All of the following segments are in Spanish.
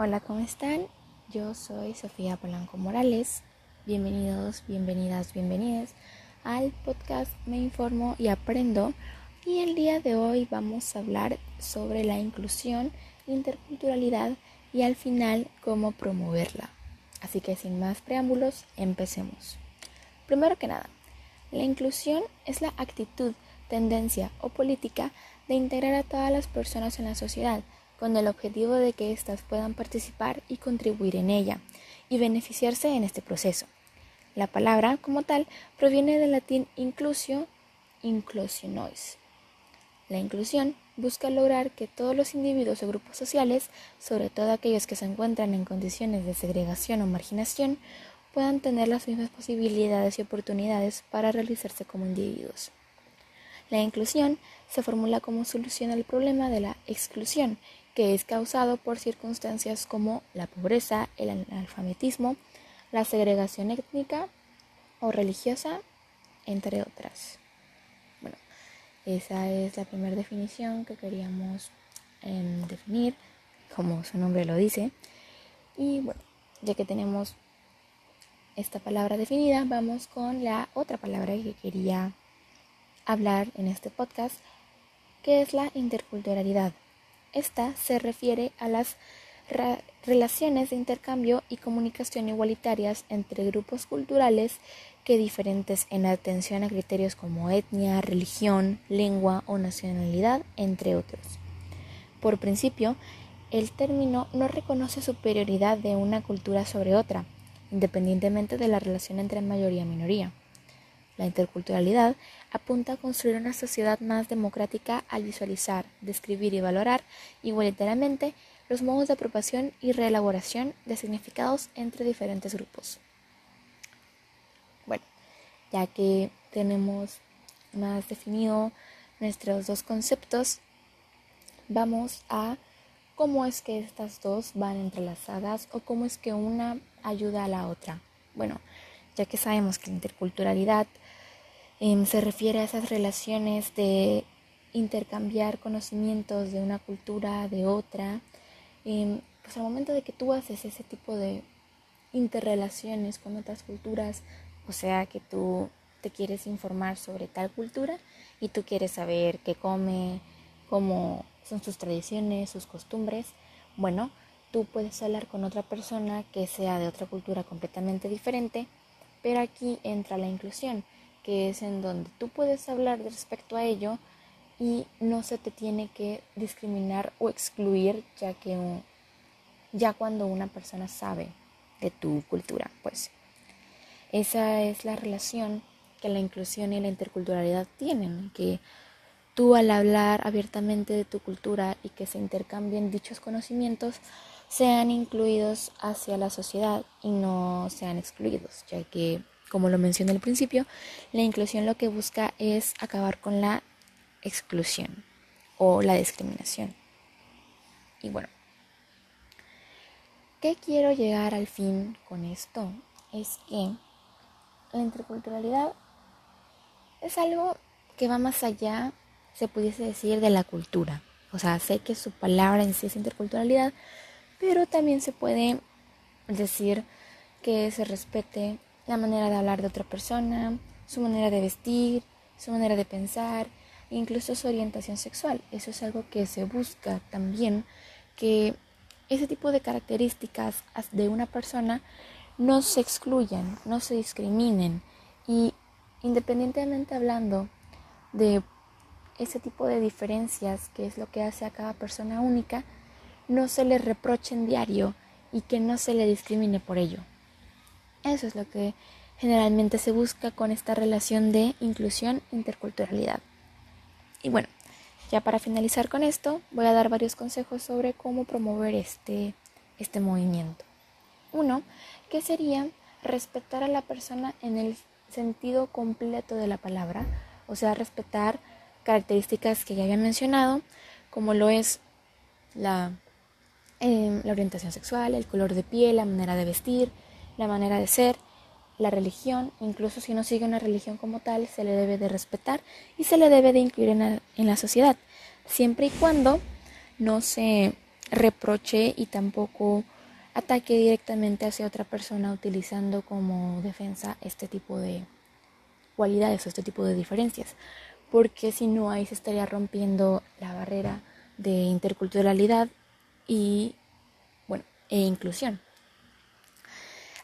Hola, ¿cómo están? Yo soy Sofía Polanco Morales. Bienvenidos, bienvenidas, bienvenidas al podcast Me Informo y Aprendo. Y el día de hoy vamos a hablar sobre la inclusión, interculturalidad y al final cómo promoverla. Así que sin más preámbulos, empecemos. Primero que nada, la inclusión es la actitud, tendencia o política de integrar a todas las personas en la sociedad con el objetivo de que éstas puedan participar y contribuir en ella y beneficiarse en este proceso. La palabra, como tal, proviene del latín inclusio, inclusionois. La inclusión busca lograr que todos los individuos o grupos sociales, sobre todo aquellos que se encuentran en condiciones de segregación o marginación, puedan tener las mismas posibilidades y oportunidades para realizarse como individuos. La inclusión se formula como solución al problema de la exclusión que es causado por circunstancias como la pobreza, el analfabetismo, la segregación étnica o religiosa, entre otras. Bueno, esa es la primera definición que queríamos em, definir, como su nombre lo dice. Y bueno, ya que tenemos esta palabra definida, vamos con la otra palabra que quería hablar en este podcast, que es la interculturalidad. Esta se refiere a las relaciones de intercambio y comunicación igualitarias entre grupos culturales que diferentes en atención a criterios como etnia, religión, lengua o nacionalidad, entre otros. Por principio, el término no reconoce superioridad de una cultura sobre otra, independientemente de la relación entre mayoría y minoría. La interculturalidad apunta a construir una sociedad más democrática al visualizar, describir y valorar igualitariamente los modos de apropiación y reelaboración de significados entre diferentes grupos. Bueno, ya que tenemos más definido nuestros dos conceptos, vamos a cómo es que estas dos van entrelazadas o cómo es que una ayuda a la otra. Bueno, ya que sabemos que la interculturalidad Em, se refiere a esas relaciones de intercambiar conocimientos de una cultura, de otra. Em, pues al momento de que tú haces ese tipo de interrelaciones con otras culturas, o sea que tú te quieres informar sobre tal cultura y tú quieres saber qué come, cómo son sus tradiciones, sus costumbres, bueno, tú puedes hablar con otra persona que sea de otra cultura completamente diferente, pero aquí entra la inclusión que es en donde tú puedes hablar respecto a ello y no se te tiene que discriminar o excluir ya que ya cuando una persona sabe de tu cultura, pues. Esa es la relación que la inclusión y la interculturalidad tienen, que tú al hablar abiertamente de tu cultura y que se intercambien dichos conocimientos sean incluidos hacia la sociedad y no sean excluidos, ya que como lo mencioné al principio, la inclusión lo que busca es acabar con la exclusión o la discriminación. Y bueno, ¿qué quiero llegar al fin con esto? Es que la interculturalidad es algo que va más allá, se pudiese decir, de la cultura. O sea, sé que su palabra en sí es interculturalidad, pero también se puede decir que se respete la manera de hablar de otra persona, su manera de vestir, su manera de pensar, incluso su orientación sexual. Eso es algo que se busca también, que ese tipo de características de una persona no se excluyan, no se discriminen y independientemente hablando de ese tipo de diferencias, que es lo que hace a cada persona única, no se le reproche en diario y que no se le discrimine por ello. Eso es lo que generalmente se busca con esta relación de inclusión interculturalidad. Y bueno, ya para finalizar con esto, voy a dar varios consejos sobre cómo promover este, este movimiento. Uno, que sería respetar a la persona en el sentido completo de la palabra, o sea, respetar características que ya había mencionado, como lo es la, eh, la orientación sexual, el color de piel, la manera de vestir, la manera de ser, la religión, incluso si no sigue una religión como tal, se le debe de respetar y se le debe de incluir en la, sociedad, siempre y cuando no se reproche y tampoco ataque directamente hacia otra persona utilizando como defensa este tipo de cualidades o este tipo de diferencias, porque si no ahí se estaría rompiendo la barrera de interculturalidad y bueno, e inclusión.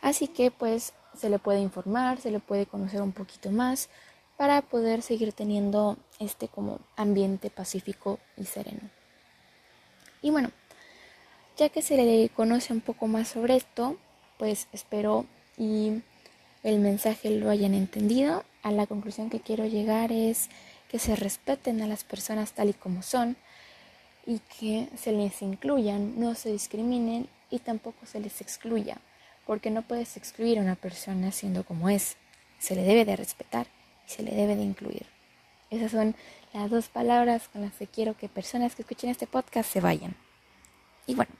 Así que pues se le puede informar, se le puede conocer un poquito más para poder seguir teniendo este como ambiente pacífico y sereno. Y bueno, ya que se le conoce un poco más sobre esto, pues espero y el mensaje lo hayan entendido. A la conclusión que quiero llegar es que se respeten a las personas tal y como son y que se les incluyan, no se discriminen y tampoco se les excluya, porque no puedes excluir a una persona siendo como es. Se le debe de respetar y se le debe de incluir. Esas son las dos palabras con las que quiero que personas que escuchen este podcast se vayan. Y bueno,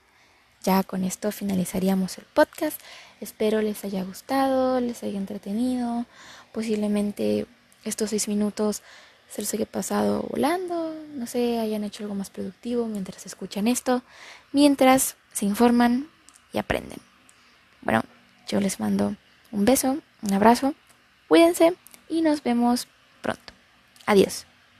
ya con esto finalizaríamos el podcast. Espero les haya gustado, les haya entretenido. Posiblemente estos seis minutos se los haya pasado volando. No sé, hayan hecho algo más productivo mientras escuchan esto, mientras se informan y aprenden. Bueno, yo les mando un beso, un abrazo. Cuídense y nos vemos pronto. Adiós.